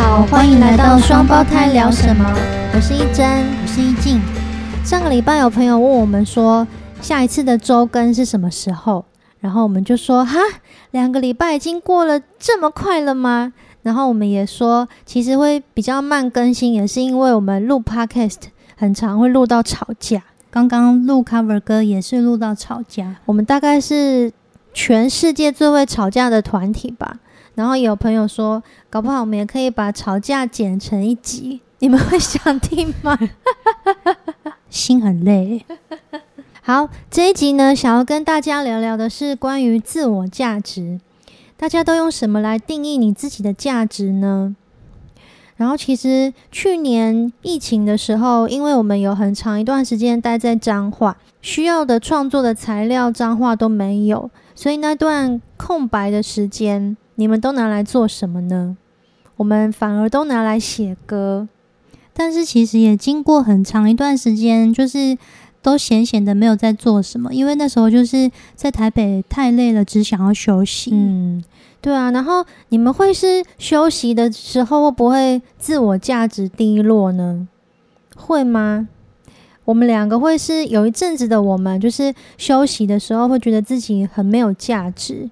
好，欢迎来到双胞胎聊什么？我是一真，我是一静。上个礼拜有朋友问我们说，下一次的周更是什么时候？然后我们就说，哈，两个礼拜已经过了这么快了吗？然后我们也说，其实会比较慢更新，也是因为我们录 podcast 很常会录到吵架。刚刚录 cover 歌也是录到吵架，我们大概是全世界最会吵架的团体吧。然后有朋友说，搞不好我们也可以把吵架剪成一集，你们会想听吗？心很累。好，这一集呢，想要跟大家聊聊的是关于自我价值。大家都用什么来定义你自己的价值呢？然后，其实去年疫情的时候，因为我们有很长一段时间待在彰化，需要的创作的材料彰化都没有，所以那段空白的时间。你们都拿来做什么呢？我们反而都拿来写歌，但是其实也经过很长一段时间，就是都闲闲的没有在做什么，因为那时候就是在台北太累了，只想要休息。嗯，对啊。然后你们会是休息的时候会不会自我价值低落呢？会吗？我们两个会是有一阵子的，我们就是休息的时候会觉得自己很没有价值。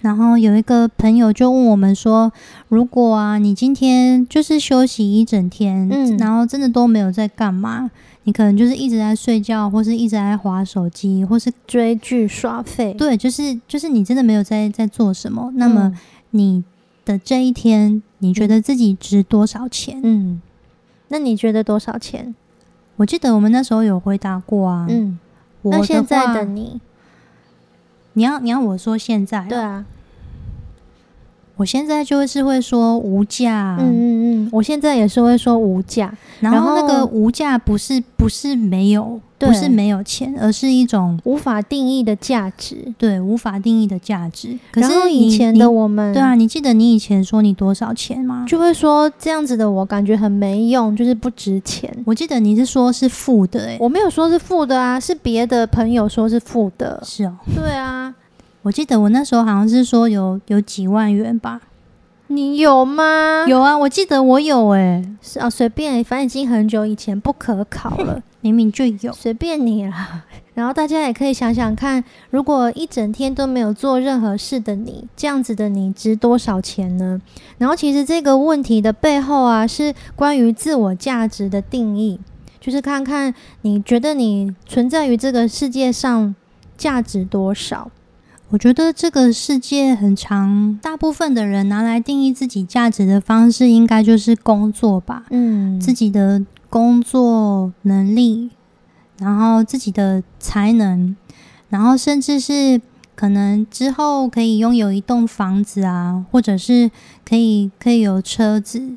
然后有一个朋友就问我们说：“如果啊，你今天就是休息一整天，嗯，然后真的都没有在干嘛，你可能就是一直在睡觉，或是一直在划手机，或是追剧刷废，对，就是就是你真的没有在在做什么。那么你的这一天，你觉得自己值多少钱？嗯，那你觉得多少钱？我记得我们那时候有回答过啊。嗯，那现在的你。”你要你要我说现在？对啊，我现在就是会说无价。嗯嗯嗯，我现在也是会说无价。然后那个无价不是不是没有。不是没有钱，而是一种无法定义的价值。对，无法定义的价值。可是以前的我们，对啊，你记得你以前说你多少钱吗？就会说这样子的我感觉很没用，就是不值钱。我记得你是说是负的，哎，我没有说是负的啊，是别的朋友说是负的。是哦，对啊，我记得我那时候好像是说有有几万元吧。你有吗？有啊，我记得我有哎，是啊，随便，反正已经很久以前，不可考了，明明就有，随便你啦。然后大家也可以想想看，如果一整天都没有做任何事的你，这样子的你值多少钱呢？然后其实这个问题的背后啊，是关于自我价值的定义，就是看看你觉得你存在于这个世界上价值多少。我觉得这个世界很长，大部分的人拿来定义自己价值的方式，应该就是工作吧。嗯，自己的工作能力，然后自己的才能，然后甚至是可能之后可以拥有一栋房子啊，或者是可以可以有车子，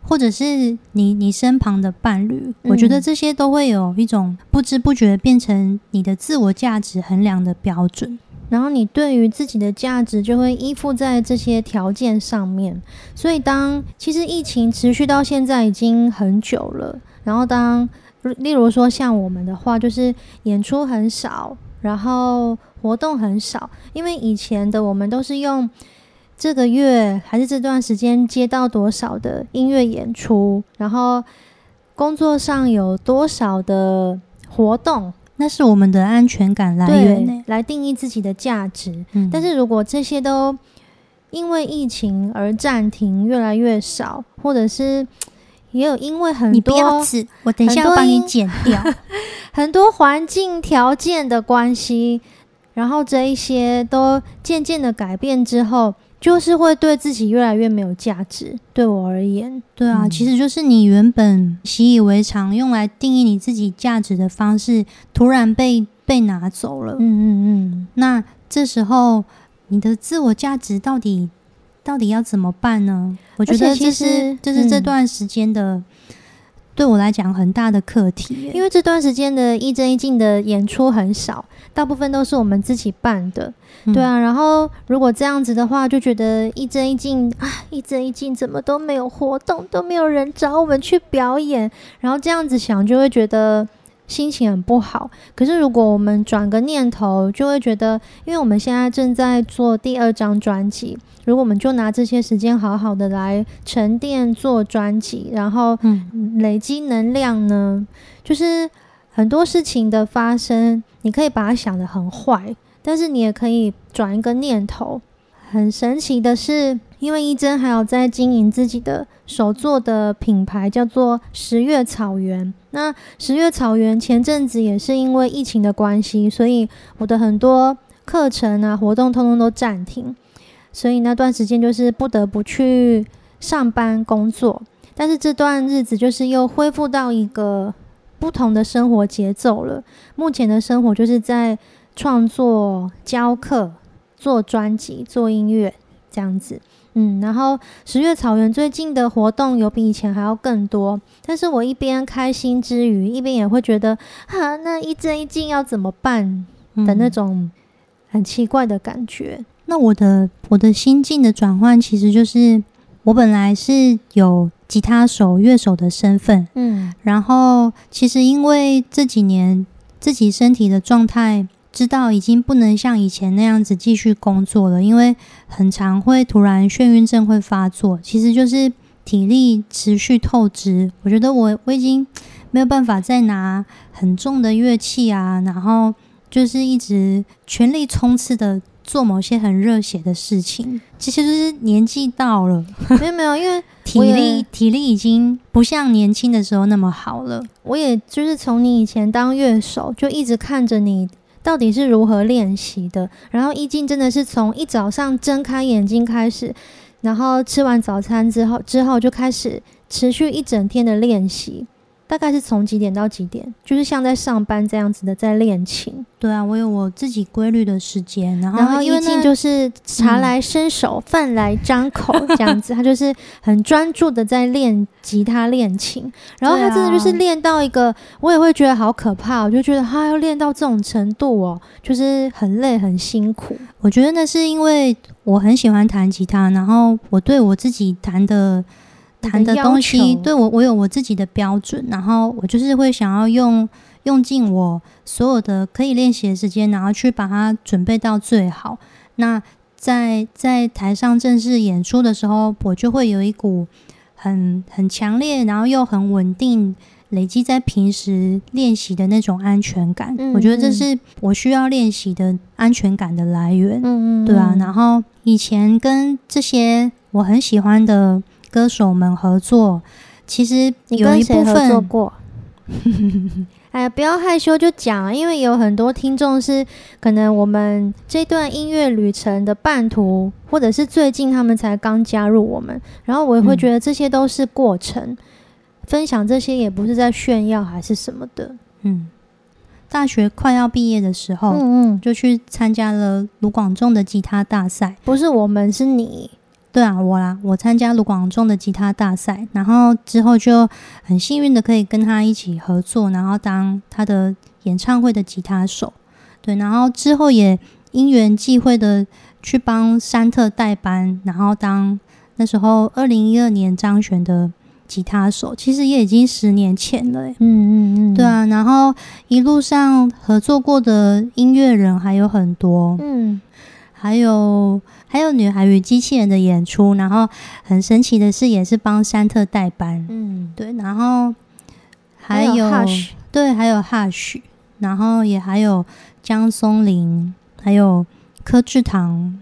或者是你你身旁的伴侣。我觉得这些都会有一种不知不觉变成你的自我价值衡量的标准。然后你对于自己的价值就会依附在这些条件上面，所以当其实疫情持续到现在已经很久了，然后当例如说像我们的话，就是演出很少，然后活动很少，因为以前的我们都是用这个月还是这段时间接到多少的音乐演出，然后工作上有多少的活动。那是我们的安全感来源，来定义自己的价值。但是如果这些都因为疫情而暂停，越来越少，或者是也有因为很多，我等一下帮你剪掉 很多环境条件的关系，然后这一些都渐渐的改变之后。就是会对自己越来越没有价值。对我而言，对啊，其实就是你原本习以为常用来定义你自己价值的方式，突然被被拿走了。嗯嗯嗯。那这时候你的自我价值到底到底要怎么办呢？我觉得其实就是这段时间的。对我来讲很大的课题，因为这段时间的一真一静的演出很少，大部分都是我们自己办的，对啊。然后如果这样子的话，就觉得一真一静啊，一真一静怎么都没有活动，都没有人找我们去表演，然后这样子想就会觉得心情很不好。可是如果我们转个念头，就会觉得，因为我们现在正在做第二张专辑，如果我们就拿这些时间好好的来沉淀做专辑，然后累积能量呢，就是很多事情的发生，你可以把它想得很坏，但是你也可以转一个念头。很神奇的是。因为一真还有在经营自己的手作的品牌，叫做十月草原。那十月草原前阵子也是因为疫情的关系，所以我的很多课程啊活动通通都暂停，所以那段时间就是不得不去上班工作。但是这段日子就是又恢复到一个不同的生活节奏了。目前的生活就是在创作、教课、做专辑、做音乐这样子。嗯，然后十月草原最近的活动有比以前还要更多，但是我一边开心之余，一边也会觉得，哈，那一阵一静要怎么办的那种很奇怪的感觉。那我的我的心境的转换，其实就是我本来是有吉他手、乐手的身份，嗯，然后其实因为这几年自己身体的状态。知道已经不能像以前那样子继续工作了，因为很常会突然眩晕症会发作，其实就是体力持续透支。我觉得我我已经没有办法再拿很重的乐器啊，然后就是一直全力冲刺的做某些很热血的事情。其实就是年纪到了，没有没有，因为 体力体力已经不像年轻的时候那么好了。我也就是从你以前当乐手，就一直看着你。到底是如何练习的？然后一静真的是从一早上睁开眼睛开始，然后吃完早餐之后，之后就开始持续一整天的练习。大概是从几点到几点？就是像在上班这样子的，在练琴。对啊，我有我自己规律的时间。然后一静就是茶来伸手，饭来张口这样子，他就是很专注的在练吉他、练琴。然后他真的就是练到一个，我也会觉得好可怕。我就觉得他要练到这种程度哦，就是很累、很辛苦。我觉得那是因为我很喜欢弹吉他，然后我对我自己弹的。弹的东西，对我，我有我自己的标准，然后我就是会想要用用尽我所有的可以练习的时间，然后去把它准备到最好。那在在台上正式演出的时候，我就会有一股很很强烈，然后又很稳定，累积在平时练习的那种安全感。我觉得这是我需要练习的安全感的来源。嗯嗯，对啊。然后以前跟这些我很喜欢的。歌手们合作，其实有一部分合作过。哎呀，不要害羞，就讲，因为有很多听众是可能我们这段音乐旅程的半途，或者是最近他们才刚加入我们，然后我也会觉得这些都是过程，分享这些也不是在炫耀还是什么的。嗯，大学快要毕业的时候，嗯嗯，就去参加了卢广仲的吉他大赛，不是我们是你。对啊，我啦，我参加卢广仲的吉他大赛，然后之后就很幸运的可以跟他一起合作，然后当他的演唱会的吉他手。对，然后之后也因缘际会的去帮山特代班，然后当那时候二零一二年张悬的吉他手，其实也已经十年前了。嗯嗯嗯，对啊，然后一路上合作过的音乐人还有很多。嗯。还有还有女孩与机器人的演出，然后很神奇的是，也是帮山特代班。嗯，对，然后还有对，还有 Hush，然后也还有江松林，还有柯志堂，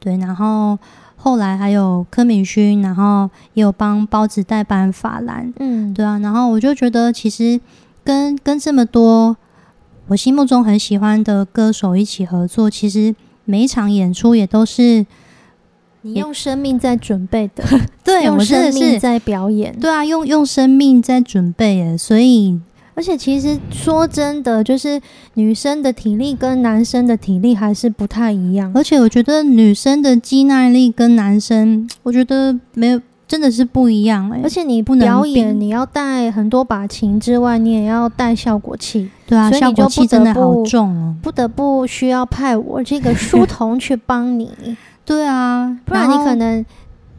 对，然后后来还有柯敏勋，然后也有帮包子代班法兰。嗯，对啊，然后我就觉得其实跟跟这么多我心目中很喜欢的歌手一起合作，其实。每一场演出也都是你用生命在准备的，对，用生命在表演，对啊，用用生命在准备耶。所以，而且其实说真的，就是女生的体力跟男生的体力还是不太一样。而且我觉得女生的肌耐力跟男生，我觉得没有。真的是不一样哎，而且你不能表演你要带很多把琴之外，你也要带效果器。对啊，效果器真的好重哦，不得不需要派我这个书童去帮你。对啊，不然你可能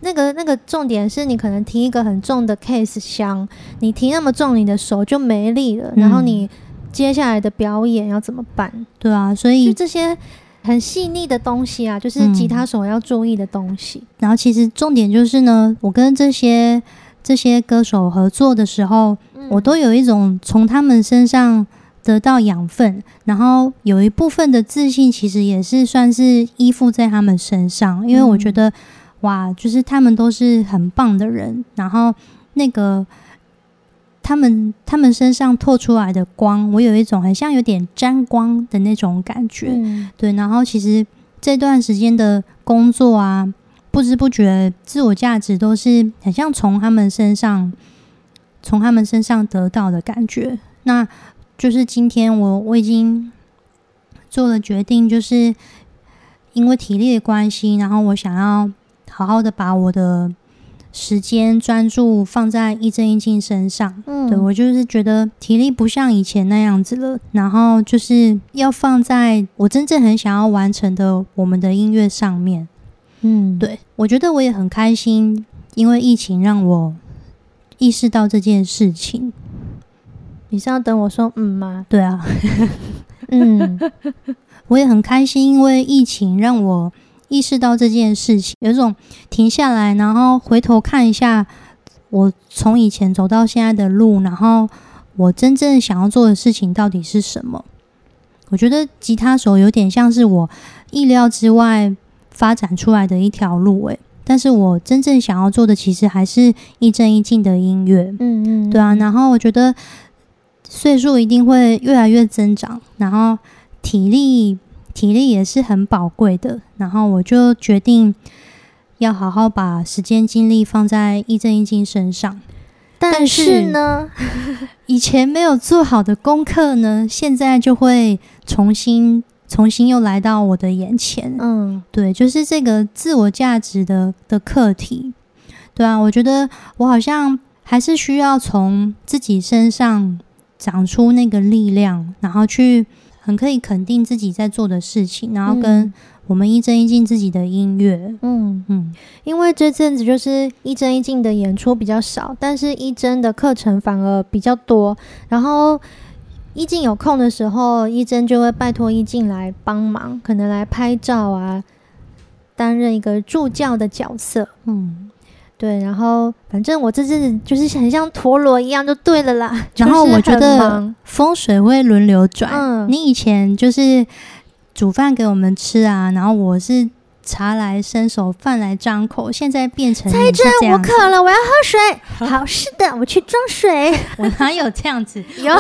那个那个重点是你可能提一个很重的 case 箱，你提那么重，你的手就没力了，然后你接下来的表演要怎么办？对啊，所以这些很细腻的东西啊，就是吉他手要注意的东西。然后其实重点就是呢，我跟这些这些歌手合作的时候，我都有一种从他们身上得到养分，然后有一部分的自信，其实也是算是依附在他们身上，因为我觉得哇，就是他们都是很棒的人，然后那个。他们他们身上透出来的光，我有一种很像有点沾光的那种感觉，对。然后其实这段时间的工作啊，不知不觉自我价值都是很像从他们身上从他们身上得到的感觉。那就是今天我我已经做了决定，就是因为体力的关系，然后我想要好好的把我的。时间专注放在一正一静身上，嗯，对我就是觉得体力不像以前那样子了，然后就是要放在我真正很想要完成的我们的音乐上面，嗯，对我觉得我也很开心，因为疫情让我意识到这件事情。你是要等我说嗯吗？对啊，嗯，我也很开心，因为疫情让我。意识到这件事情，有种停下来，然后回头看一下我从以前走到现在的路，然后我真正想要做的事情到底是什么？我觉得吉他手有点像是我意料之外发展出来的一条路，诶，但是我真正想要做的其实还是一正一静的音乐，嗯嗯，对啊，然后我觉得岁数一定会越来越增长，然后体力。体力也是很宝贵的，然后我就决定要好好把时间精力放在一正一静身上。但是呢，以前没有做好的功课呢，现在就会重新、重新又来到我的眼前。嗯，对，就是这个自我价值的的课题。对啊，我觉得我好像还是需要从自己身上长出那个力量，然后去。很可以肯定自己在做的事情，然后跟我们一真一静自己的音乐，嗯嗯，因为这阵子就是一真一静的演出比较少，但是一真的课程反而比较多。然后一静有空的时候，一真就会拜托一静来帮忙，可能来拍照啊，担任一个助教的角色，嗯。对，然后反正我这阵子就是很像陀螺一样，就对了啦。然后我觉得风水会轮流转。你以前就是煮饭给我们吃啊，然后我是。茶来伸手，饭来张口，现在变成蔡真，我渴了，我要喝水。好，是的，我去装水。我哪有这样子？有，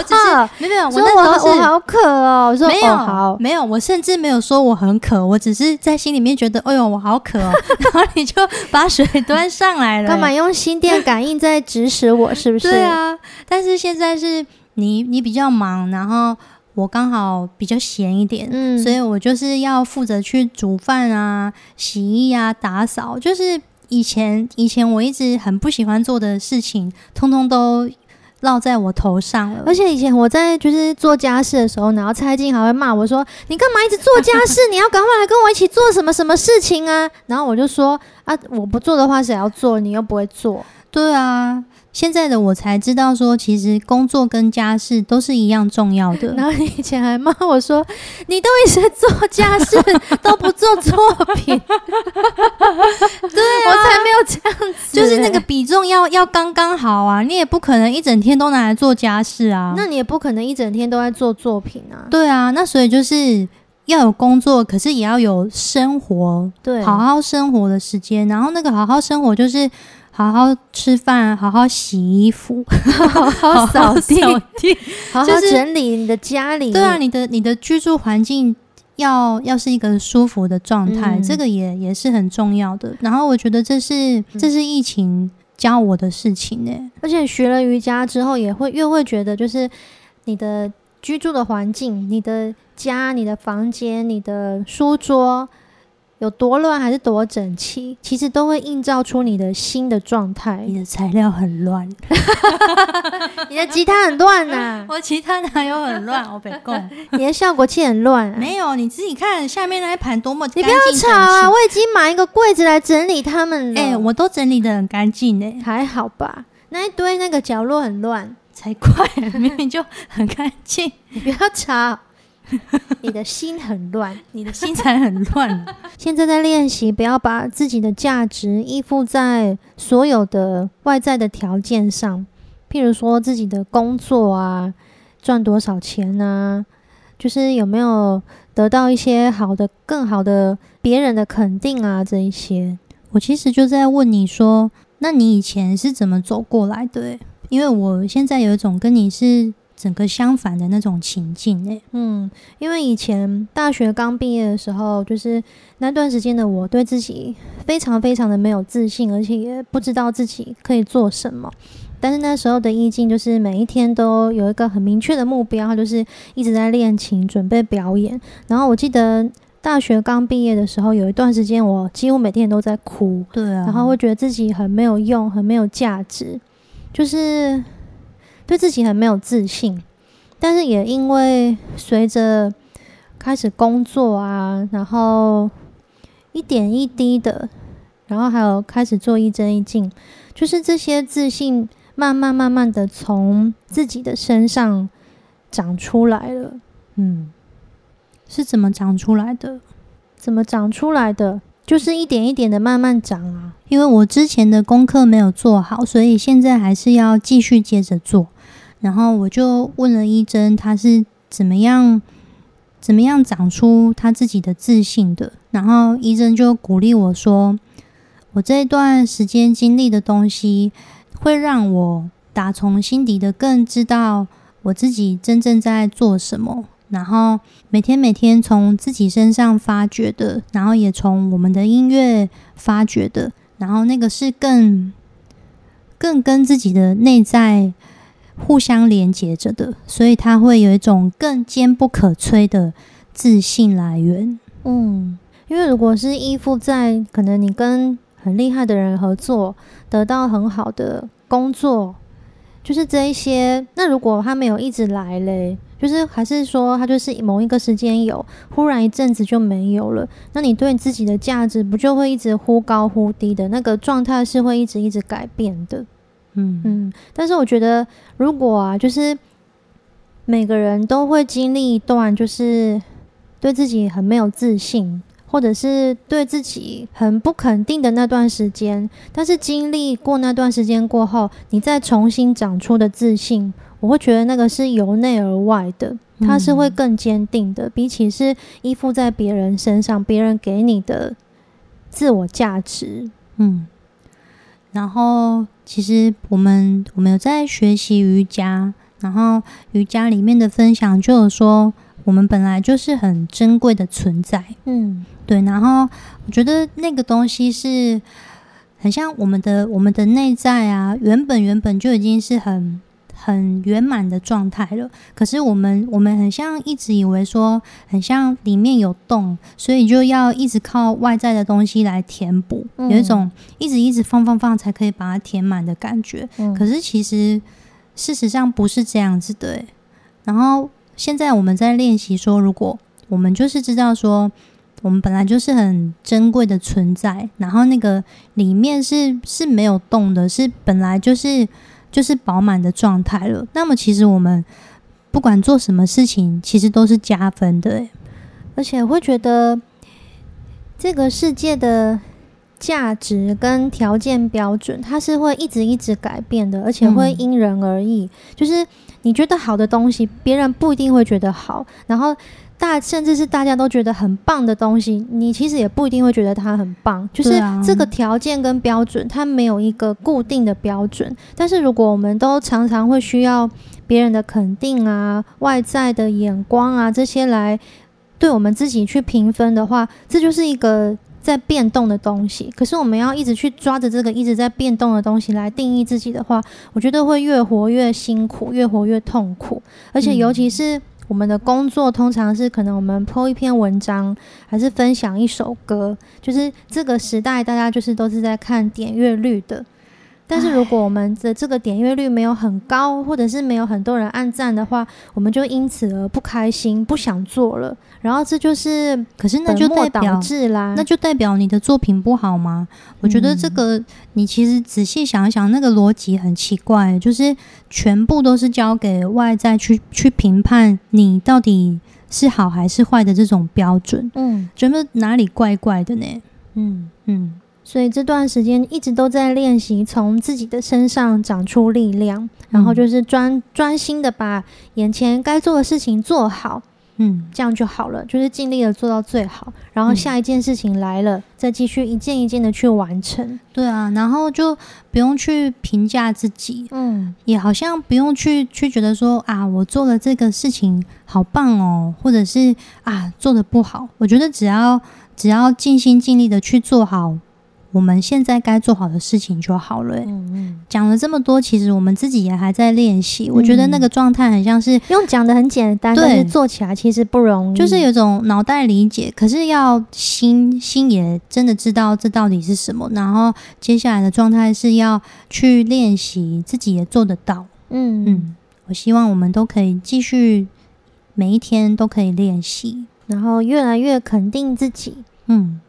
没有，我那时候我好渴哦。我说没有，好，没有，我甚至没有说我很渴，我只是在心里面觉得，哎呦，我好渴哦。然后你就把水端上来了，干嘛用心电感应在指使我？是不是？对啊。但是现在是你，你比较忙，然后。我刚好比较闲一点，嗯，所以我就是要负责去煮饭啊、洗衣啊、打扫，就是以前以前我一直很不喜欢做的事情，通通都落在我头上了。而且以前我在就是做家事的时候，然后蔡静还会骂我说：“你干嘛一直做家事？你要赶快来跟我一起做什么什么事情啊？”然后我就说：“啊，我不做的话，谁要做？你又不会做。”对啊。现在的我才知道，说其实工作跟家事都是一样重要的。然后你以前还骂我说，你都一直做家事，都不做作品。对我才没有这样子，就是那个比重要要刚刚好啊！你也不可能一整天都拿来做家事啊，那你也不可能一整天都在做作品啊。对啊，那所以就是要有工作，可是也要有生活，对，好好生活的时间。然后那个好好生活就是。好好吃饭，好好洗衣服，好好扫地，好好 整理你的家里。对啊，你的你的居住环境要要是一个舒服的状态，这个也也是很重要的。然后我觉得这是这是疫情教我的事情呢。而且学了瑜伽之后，也会越会觉得，就是你的居住的环境，你的家、你的房间、你的书桌。有多乱还是多整齐，其实都会映照出你的新的状态。你的材料很乱，你的吉他很乱呐。我吉他哪有很乱？我别讲，你的效果器很乱。没有，你自己看下面那一盘多么你不要吵啊！我已经买一个柜子来整理他们了。哎，我都整理的很干净呢，还好吧？那一堆那个角落很乱。才怪，明明就很干净。你不要吵，你的心很乱，你的心才很乱。现在在练习，不要把自己的价值依附在所有的外在的条件上，譬如说自己的工作啊，赚多少钱啊，就是有没有得到一些好的、更好的别人的肯定啊，这一些。我其实就在问你说，那你以前是怎么走过来的？因为我现在有一种跟你是整个相反的那种情境诶。嗯，因为以前大学刚毕业的时候，就是那段时间的我对自己非常非常的没有自信，而且也不知道自己可以做什么。但是那时候的意境就是每一天都有一个很明确的目标，就是一直在练琴，准备表演。然后我记得。大学刚毕业的时候，有一段时间我几乎每天都在哭，对啊，然后会觉得自己很没有用，很没有价值，就是对自己很没有自信。但是也因为随着开始工作啊，然后一点一滴的，然后还有开始做一针一进，就是这些自信慢慢慢慢的从自己的身上长出来了，嗯。是怎么长出来的？怎么长出来的？就是一点一点的慢慢长啊。因为我之前的功课没有做好，所以现在还是要继续接着做。然后我就问了一真，他是怎么样怎么样长出他自己的自信的？然后一真就鼓励我说：“我这段时间经历的东西，会让我打从心底的更知道我自己真正在做什么。”然后每天每天从自己身上发掘的，然后也从我们的音乐发掘的，然后那个是更更跟自己的内在互相连接着的，所以他会有一种更坚不可摧的自信来源。嗯，因为如果是依附在可能你跟很厉害的人合作，得到很好的工作，就是这一些，那如果他没有一直来嘞？就是还是说，他就是某一个时间有，忽然一阵子就没有了。那你对自己的价值不就会一直忽高忽低的那个状态是会一直一直改变的。嗯嗯。但是我觉得，如果啊，就是每个人都会经历一段，就是对自己很没有自信，或者是对自己很不肯定的那段时间。但是经历过那段时间过后，你再重新长出的自信。我会觉得那个是由内而外的，它是会更坚定的，比起是依附在别人身上，别人给你的自我价值。嗯，然后其实我们我们有在学习瑜伽，然后瑜伽里面的分享就有说，我们本来就是很珍贵的存在。嗯，对。然后我觉得那个东西是很像我们的我们的内在啊，原本原本就已经是很。很圆满的状态了，可是我们我们很像一直以为说，很像里面有洞，所以就要一直靠外在的东西来填补，有一种一直一直放放放才可以把它填满的感觉。可是其实事实上不是这样子的。然后现在我们在练习说，如果我们就是知道说，我们本来就是很珍贵的存在，然后那个里面是是没有洞的，是本来就是。就是饱满的状态了。那么，其实我们不管做什么事情，其实都是加分的。而且会觉得这个世界的价值跟条件标准，它是会一直一直改变的，而且会因人而异。就是你觉得好的东西，别人不一定会觉得好。然后。大甚至是大家都觉得很棒的东西，你其实也不一定会觉得它很棒。就是这个条件跟标准，它没有一个固定的标准。但是如果我们都常常会需要别人的肯定啊、外在的眼光啊这些来对我们自己去评分的话，这就是一个在变动的东西。可是我们要一直去抓着这个一直在变动的东西来定义自己的话，我觉得会越活越辛苦，越活越痛苦，而且尤其是。我们的工作通常是可能我们 po 一篇文章，还是分享一首歌，就是这个时代大家就是都是在看点阅率的。但是如果我们的这个点阅率没有很高，或者是没有很多人按赞的话，我们就因此而不开心，不想做了。然后这就是，可是那就代表啦，那就代表你的作品不好吗？我觉得这个你其实仔细想一想，那个逻辑很奇怪，就是全部都是交给外在去去评判你到底是好还是坏的这种标准。嗯，觉得哪里怪怪的呢？嗯嗯。所以这段时间一直都在练习从自己的身上长出力量，然后就是专专心的把眼前该做的事情做好，嗯，这样就好了，就是尽力的做到最好，然后下一件事情来了，再继续一件一件的去完成。对啊，然后就不用去评价自己，嗯，也好像不用去去觉得说啊，我做了这个事情好棒哦，或者是啊做的不好。我觉得只要只要尽心尽力的去做好。我们现在该做好的事情就好了。嗯嗯，讲了这么多，其实我们自己也还在练习。我觉得那个状态很像是用讲的很简单，但是做起来其实不容易。就是有种脑袋理解，可是要心心也真的知道这到底是什么。然后接下来的状态是要去练习，自己也做得到。嗯嗯，我希望我们都可以继续每一天都可以练习，然后越来越肯定自己。嗯。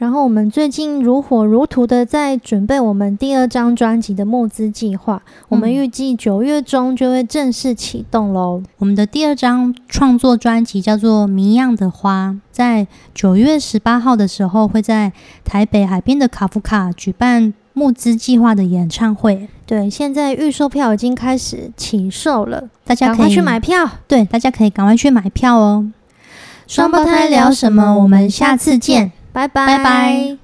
然后我们最近如火如荼的在准备我们第二张专辑的募资计划，我们预计九月中就会正式启动喽。我们的第二张创作专辑叫做《谜样的花》，在九月十八号的时候会在台北海边的卡夫卡举办募资计划的演唱会。对，现在预售票已经开始起售了，大家可以去买票。对，大家可以赶快去买票哦。双胞胎聊什么？我们下次见。拜拜。